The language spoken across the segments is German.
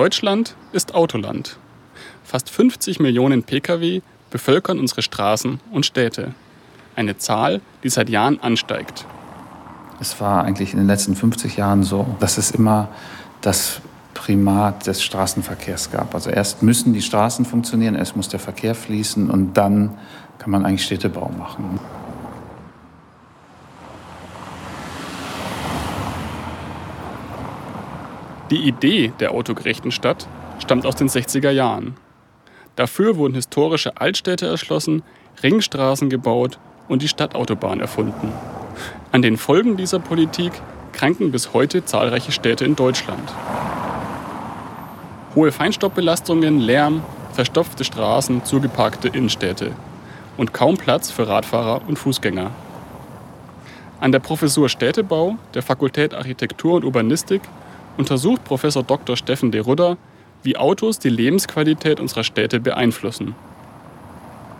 Deutschland ist Autoland. Fast 50 Millionen Pkw bevölkern unsere Straßen und Städte. Eine Zahl, die seit Jahren ansteigt. Es war eigentlich in den letzten 50 Jahren so, dass es immer das Primat des Straßenverkehrs gab. Also erst müssen die Straßen funktionieren, erst muss der Verkehr fließen und dann kann man eigentlich Städtebau machen. Die Idee der autogerechten Stadt stammt aus den 60er Jahren. Dafür wurden historische Altstädte erschlossen, Ringstraßen gebaut und die Stadtautobahn erfunden. An den Folgen dieser Politik kranken bis heute zahlreiche Städte in Deutschland. Hohe Feinstaubbelastungen, Lärm, verstopfte Straßen, zugeparkte Innenstädte und kaum Platz für Radfahrer und Fußgänger. An der Professur Städtebau der Fakultät Architektur und Urbanistik untersucht Professor Dr. Steffen de Rudder, wie Autos die Lebensqualität unserer Städte beeinflussen.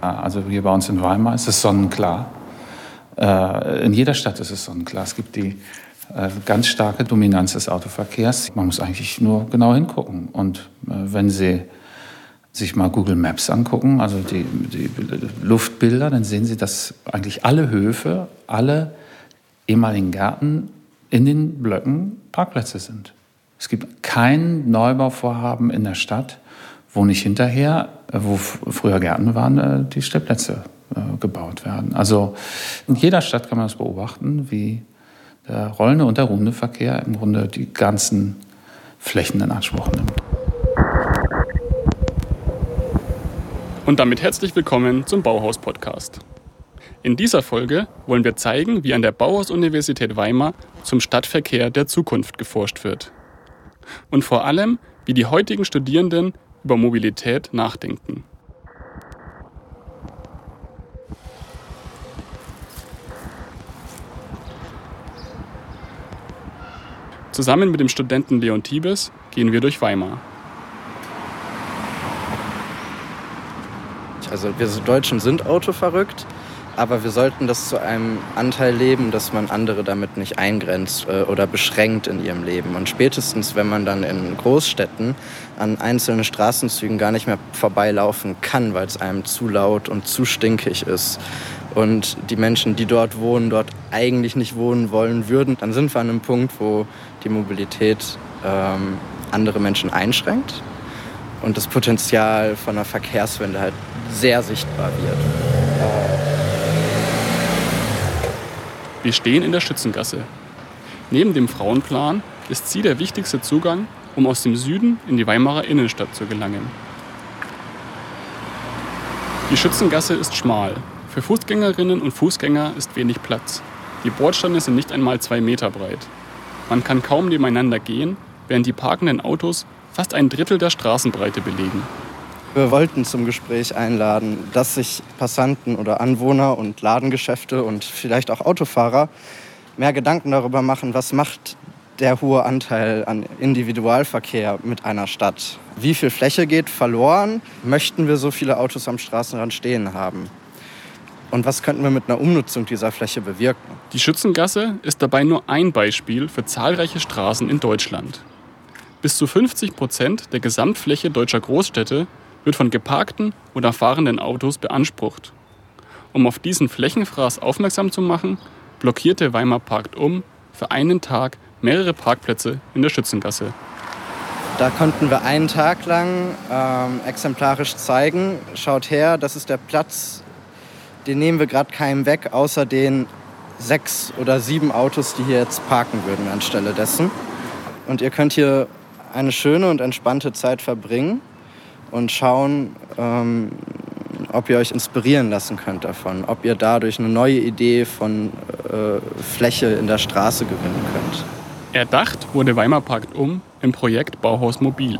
Also hier bei uns in Weimar ist es sonnenklar. Äh, in jeder Stadt ist es sonnenklar. Es gibt die äh, ganz starke Dominanz des Autoverkehrs. Man muss eigentlich nur genau hingucken. Und äh, wenn Sie sich mal Google Maps angucken, also die, die Luftbilder, dann sehen Sie, dass eigentlich alle Höfe, alle ehemaligen Gärten in den Blöcken Parkplätze sind. Es gibt kein Neubauvorhaben in der Stadt, wo nicht hinterher, wo früher Gärten waren, die Stellplätze gebaut werden. Also in jeder Stadt kann man das beobachten, wie der rollende und der ruhende Verkehr im Grunde die ganzen Flächen in Anspruch nimmt. Und damit herzlich willkommen zum Bauhaus-Podcast. In dieser Folge wollen wir zeigen, wie an der Bauhaus-Universität Weimar zum Stadtverkehr der Zukunft geforscht wird. Und vor allem, wie die heutigen Studierenden über Mobilität nachdenken. Zusammen mit dem Studenten Leon Tibes gehen wir durch Weimar. Also wir Deutschen sind autoverrückt, aber wir sollten das zu einem Anteil leben, dass man andere damit nicht eingrenzt äh, oder beschränkt in ihrem Leben. Und spätestens, wenn man dann in Großstädten an einzelnen Straßenzügen gar nicht mehr vorbeilaufen kann, weil es einem zu laut und zu stinkig ist, und die Menschen, die dort wohnen, dort eigentlich nicht wohnen wollen würden, dann sind wir an einem Punkt, wo die Mobilität ähm, andere Menschen einschränkt und das Potenzial von einer Verkehrswende halt sehr sichtbar wird. Wir stehen in der Schützengasse. Neben dem Frauenplan ist sie der wichtigste Zugang, um aus dem Süden in die Weimarer Innenstadt zu gelangen. Die Schützengasse ist schmal für Fußgängerinnen und Fußgänger ist wenig Platz. Die Bordsteine sind nicht einmal zwei Meter breit. Man kann kaum nebeneinander gehen, während die parkenden Autos fast ein Drittel der Straßenbreite belegen. Wir wollten zum Gespräch einladen, dass sich Passanten oder Anwohner und Ladengeschäfte und vielleicht auch Autofahrer mehr Gedanken darüber machen, was macht der hohe Anteil an Individualverkehr mit einer Stadt. Wie viel Fläche geht verloren? Möchten wir so viele Autos am Straßenrand stehen haben? Und was könnten wir mit einer Umnutzung dieser Fläche bewirken? Die Schützengasse ist dabei nur ein Beispiel für zahlreiche Straßen in Deutschland. Bis zu 50 Prozent der Gesamtfläche deutscher Großstädte wird von geparkten oder fahrenden Autos beansprucht. Um auf diesen Flächenfraß aufmerksam zu machen, blockierte Weimar Parkt um für einen Tag mehrere Parkplätze in der Schützengasse. Da konnten wir einen Tag lang ähm, exemplarisch zeigen, schaut her, das ist der Platz den nehmen wir gerade keinem weg, außer den sechs oder sieben Autos, die hier jetzt parken würden anstelle dessen. Und ihr könnt hier eine schöne und entspannte Zeit verbringen und schauen, ähm, ob ihr euch inspirieren lassen könnt davon, ob ihr dadurch eine neue Idee von äh, Fläche in der Straße gewinnen könnt. Erdacht wurde Weimar Parkt um im Projekt Bauhaus Mobil,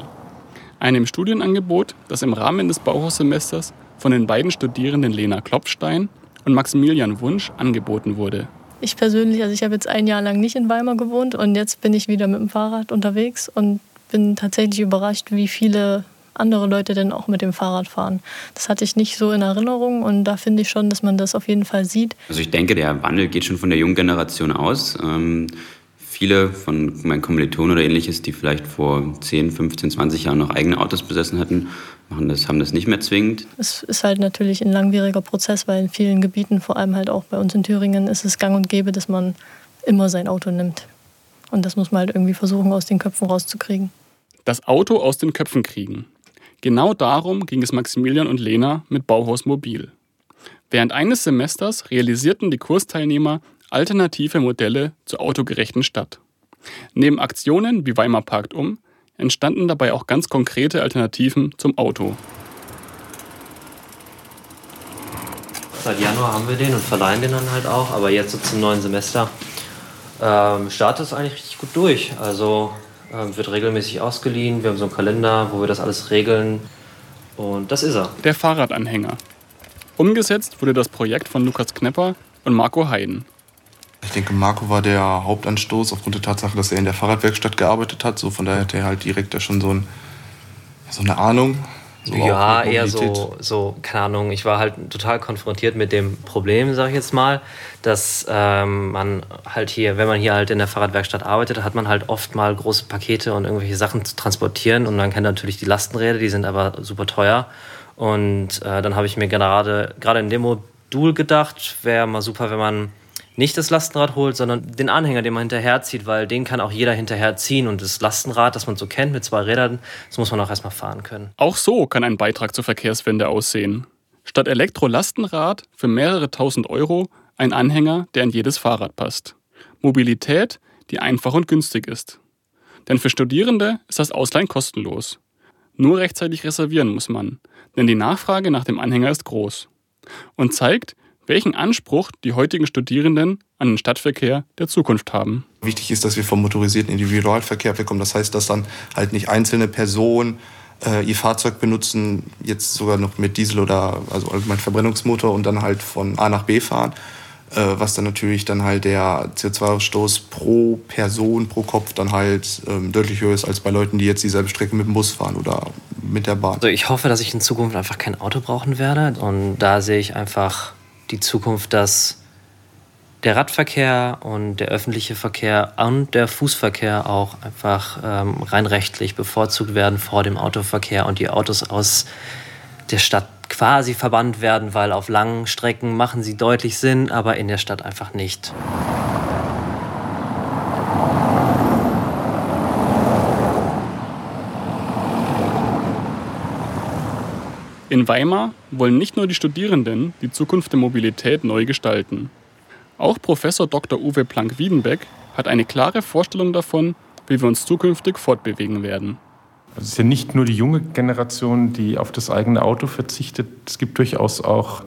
einem Studienangebot, das im Rahmen des Bauhaussemesters von den beiden Studierenden Lena Klopfstein und Maximilian Wunsch angeboten wurde. Ich persönlich, also ich habe jetzt ein Jahr lang nicht in Weimar gewohnt und jetzt bin ich wieder mit dem Fahrrad unterwegs und bin tatsächlich überrascht, wie viele andere Leute denn auch mit dem Fahrrad fahren. Das hatte ich nicht so in Erinnerung und da finde ich schon, dass man das auf jeden Fall sieht. Also ich denke, der Wandel geht schon von der jungen Generation aus. Ähm viele von meinen Kommilitonen oder ähnliches, die vielleicht vor 10, 15, 20 Jahren noch eigene Autos besessen hatten, machen das, haben das nicht mehr zwingend. Es ist halt natürlich ein langwieriger Prozess, weil in vielen Gebieten, vor allem halt auch bei uns in Thüringen, ist es gang und gäbe, dass man immer sein Auto nimmt. Und das muss man halt irgendwie versuchen, aus den Köpfen rauszukriegen. Das Auto aus den Köpfen kriegen. Genau darum ging es Maximilian und Lena mit Bauhaus Mobil. Während eines Semesters realisierten die Kursteilnehmer alternative Modelle zur autogerechten Stadt. Neben Aktionen wie Weimar parkt um entstanden dabei auch ganz konkrete Alternativen zum Auto. Seit Januar haben wir den und verleihen den dann halt auch, aber jetzt so zum neuen Semester ähm, startet es eigentlich richtig gut durch. Also ähm, wird regelmäßig ausgeliehen, wir haben so einen Kalender, wo wir das alles regeln und das ist er. Der Fahrradanhänger. Umgesetzt wurde das Projekt von Lukas Knepper und Marco Heiden. Ich denke, Marco war der Hauptanstoß aufgrund der Tatsache, dass er in der Fahrradwerkstatt gearbeitet hat. So von daher hat er halt direkt da schon so, ein, so eine Ahnung. So ja, eher so, so, keine Ahnung, ich war halt total konfrontiert mit dem Problem, sag ich jetzt mal, dass ähm, man halt hier, wenn man hier halt in der Fahrradwerkstatt arbeitet, hat man halt oft mal große Pakete und irgendwelche Sachen zu transportieren und man kennt natürlich die Lastenräder, die sind aber super teuer. Und äh, dann habe ich mir gerade, gerade in dem Modul gedacht, wäre mal super, wenn man nicht das Lastenrad holt, sondern den Anhänger, den man hinterherzieht, weil den kann auch jeder hinterherziehen. Und das Lastenrad, das man so kennt mit zwei Rädern, das muss man auch erstmal fahren können. Auch so kann ein Beitrag zur Verkehrswende aussehen. Statt Elektro-Lastenrad für mehrere tausend Euro ein Anhänger, der in jedes Fahrrad passt. Mobilität, die einfach und günstig ist. Denn für Studierende ist das Ausleihen kostenlos. Nur rechtzeitig reservieren muss man, denn die Nachfrage nach dem Anhänger ist groß. Und zeigt, welchen Anspruch die heutigen Studierenden an den Stadtverkehr der Zukunft haben. Wichtig ist, dass wir vom motorisierten Individualverkehr wegkommen. Das heißt, dass dann halt nicht einzelne Personen äh, ihr Fahrzeug benutzen, jetzt sogar noch mit Diesel oder also allgemein Verbrennungsmotor und dann halt von A nach B fahren, äh, was dann natürlich dann halt der CO2-Ausstoß pro Person, pro Kopf dann halt ähm, deutlich höher ist als bei Leuten, die jetzt dieselbe Strecke mit dem Bus fahren oder mit der Bahn. Also ich hoffe, dass ich in Zukunft einfach kein Auto brauchen werde und da sehe ich einfach die Zukunft, dass der Radverkehr und der öffentliche Verkehr und der Fußverkehr auch einfach ähm, rein rechtlich bevorzugt werden vor dem Autoverkehr und die Autos aus der Stadt quasi verbannt werden, weil auf langen Strecken machen sie deutlich Sinn, aber in der Stadt einfach nicht. In Weimar wollen nicht nur die Studierenden die Zukunft der Mobilität neu gestalten. Auch Professor Dr. Uwe Planck-Wiedenbeck hat eine klare Vorstellung davon, wie wir uns zukünftig fortbewegen werden. Also es ist ja nicht nur die junge Generation, die auf das eigene Auto verzichtet. Es gibt durchaus auch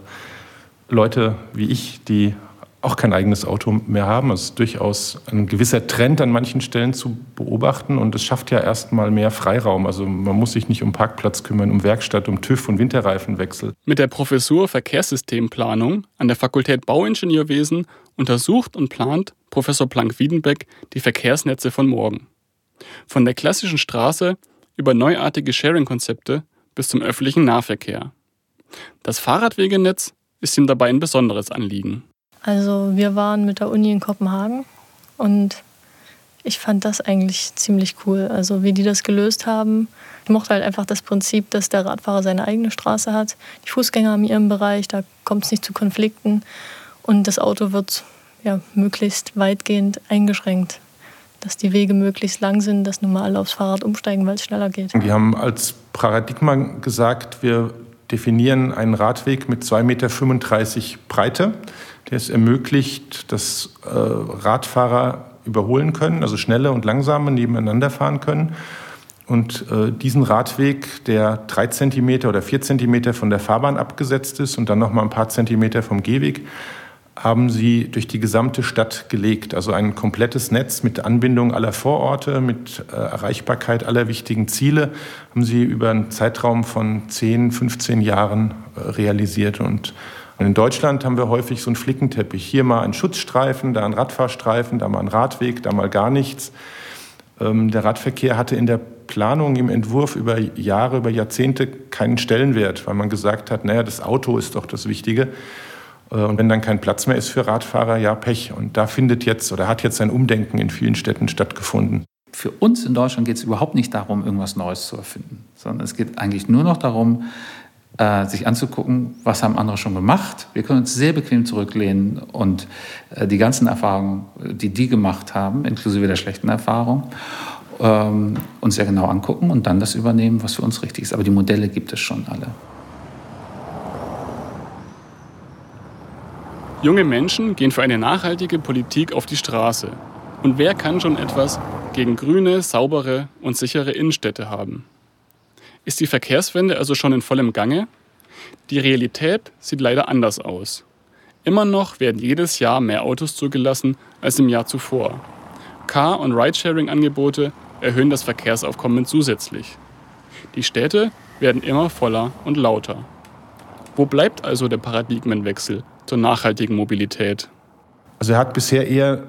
Leute wie ich, die auch kein eigenes Auto mehr haben. Es ist durchaus ein gewisser Trend an manchen Stellen zu beobachten und es schafft ja erstmal mehr Freiraum. Also man muss sich nicht um Parkplatz kümmern, um Werkstatt, um TÜV und Winterreifenwechsel. Mit der Professur Verkehrssystemplanung an der Fakultät Bauingenieurwesen untersucht und plant Professor Planck-Wiedenbeck die Verkehrsnetze von morgen. Von der klassischen Straße über neuartige Sharing-Konzepte bis zum öffentlichen Nahverkehr. Das Fahrradwegenetz ist ihm dabei ein besonderes Anliegen. Also wir waren mit der Uni in Kopenhagen und ich fand das eigentlich ziemlich cool. Also wie die das gelöst haben. Ich mochte halt einfach das Prinzip, dass der Radfahrer seine eigene Straße hat, die Fußgänger haben ihren Bereich, da kommt es nicht zu Konflikten und das Auto wird ja, möglichst weitgehend eingeschränkt. Dass die Wege möglichst lang sind, dass nun mal alle aufs Fahrrad umsteigen, weil es schneller geht. Wir haben als Paradigma gesagt, wir definieren einen Radweg mit 2,35 Meter Breite der es ermöglicht, dass äh, Radfahrer überholen können, also schnelle und langsame nebeneinander fahren können. Und äh, diesen Radweg, der drei Zentimeter oder vier Zentimeter von der Fahrbahn abgesetzt ist und dann noch mal ein paar Zentimeter vom Gehweg, haben sie durch die gesamte Stadt gelegt. Also ein komplettes Netz mit Anbindung aller Vororte, mit äh, Erreichbarkeit aller wichtigen Ziele, haben sie über einen Zeitraum von 10, 15 Jahren äh, realisiert. Und in Deutschland haben wir häufig so einen Flickenteppich. Hier mal ein Schutzstreifen, da ein Radfahrstreifen, da mal ein Radweg, da mal gar nichts. Ähm, der Radverkehr hatte in der Planung, im Entwurf über Jahre, über Jahrzehnte keinen Stellenwert, weil man gesagt hat, naja, das Auto ist doch das Wichtige. Äh, und wenn dann kein Platz mehr ist für Radfahrer, ja, Pech. Und da findet jetzt oder hat jetzt ein Umdenken in vielen Städten stattgefunden. Für uns in Deutschland geht es überhaupt nicht darum, irgendwas Neues zu erfinden, sondern es geht eigentlich nur noch darum, äh, sich anzugucken, was haben andere schon gemacht. Wir können uns sehr bequem zurücklehnen und äh, die ganzen Erfahrungen, die die gemacht haben, inklusive der schlechten Erfahrung, ähm, uns sehr genau angucken und dann das übernehmen, was für uns richtig ist. Aber die Modelle gibt es schon alle. Junge Menschen gehen für eine nachhaltige Politik auf die Straße. Und wer kann schon etwas gegen grüne, saubere und sichere Innenstädte haben? Ist die Verkehrswende also schon in vollem Gange? Die Realität sieht leider anders aus. Immer noch werden jedes Jahr mehr Autos zugelassen als im Jahr zuvor. Car- und Ridesharing-Angebote erhöhen das Verkehrsaufkommen zusätzlich. Die Städte werden immer voller und lauter. Wo bleibt also der Paradigmenwechsel zur nachhaltigen Mobilität? Also er hat bisher eher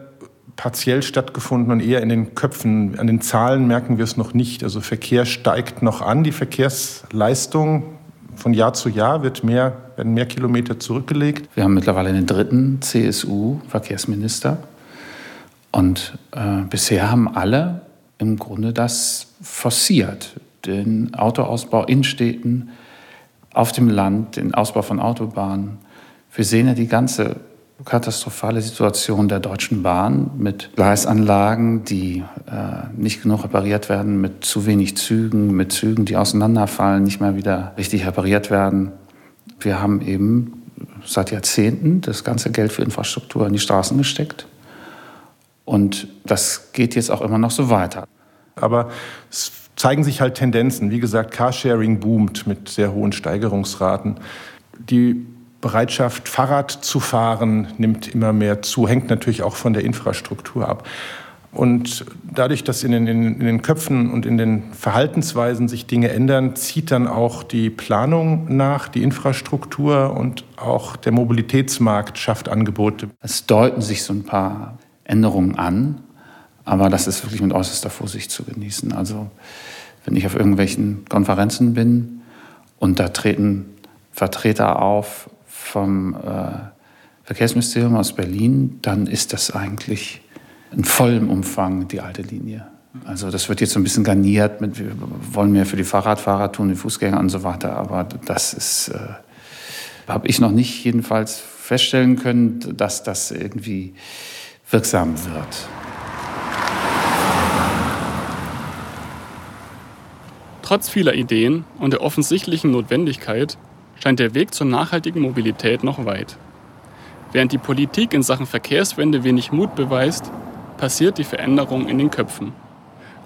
partiell stattgefunden und eher in den Köpfen. An den Zahlen merken wir es noch nicht. Also Verkehr steigt noch an, die Verkehrsleistung von Jahr zu Jahr wird mehr, werden mehr Kilometer zurückgelegt. Wir haben mittlerweile einen dritten CSU-Verkehrsminister. Und äh, bisher haben alle im Grunde das forciert. Den Autoausbau in Städten, auf dem Land, den Ausbau von Autobahnen, wir sehen ja die ganze katastrophale Situation der Deutschen Bahn mit Gleisanlagen, die äh, nicht genug repariert werden, mit zu wenig Zügen, mit Zügen, die auseinanderfallen, nicht mehr wieder richtig repariert werden. Wir haben eben seit Jahrzehnten das ganze Geld für Infrastruktur in die Straßen gesteckt. Und das geht jetzt auch immer noch so weiter. Aber es zeigen sich halt Tendenzen. Wie gesagt, Carsharing boomt mit sehr hohen Steigerungsraten. Die Bereitschaft, Fahrrad zu fahren, nimmt immer mehr zu, hängt natürlich auch von der Infrastruktur ab. Und dadurch, dass in den, in, den, Köpfen und in den Verhaltensweisen sich Dinge ändern, zieht dann auch die Planung nach, die Infrastruktur und auch der Mobilitätsmarkt schafft Angebote. Es deuten sich so ein paar Änderungen an, aber das ist wirklich mit äußerster Vorsicht zu genießen. Also wenn ich auf irgendwelchen Konferenzen bin und da treten Vertreter auf vom äh, Verkehrsministerium aus Berlin, dann ist das eigentlich in vollem Umfang die alte Linie. Also das wird jetzt so ein bisschen garniert mit, wir wollen mehr für die Fahrradfahrer tun, die Fußgänger und so weiter, aber das ist, äh, habe ich noch nicht jedenfalls feststellen können, dass das irgendwie wirksam wird. Trotz vieler Ideen und der offensichtlichen Notwendigkeit scheint der Weg zur nachhaltigen Mobilität noch weit. Während die Politik in Sachen Verkehrswende wenig Mut beweist, passiert die Veränderung in den Köpfen.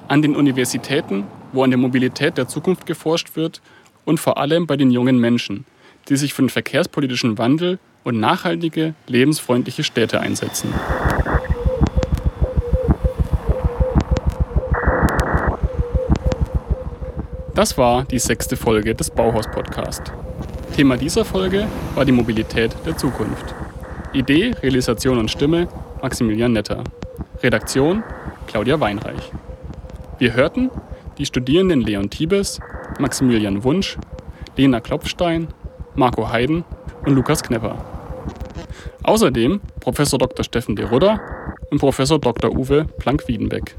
An den Universitäten, wo an der Mobilität der Zukunft geforscht wird und vor allem bei den jungen Menschen, die sich für den verkehrspolitischen Wandel und nachhaltige, lebensfreundliche Städte einsetzen. Das war die sechste Folge des Bauhaus-Podcast. Thema dieser Folge war die Mobilität der Zukunft. Idee, Realisation und Stimme Maximilian Netter. Redaktion Claudia Weinreich. Wir hörten die Studierenden Leon Tiebes, Maximilian Wunsch, Lena Klopfstein, Marco Heiden und Lukas Knepper. Außerdem Prof. Dr. Steffen de Rudder und Prof. Dr. Uwe Planck-Wiedenbeck.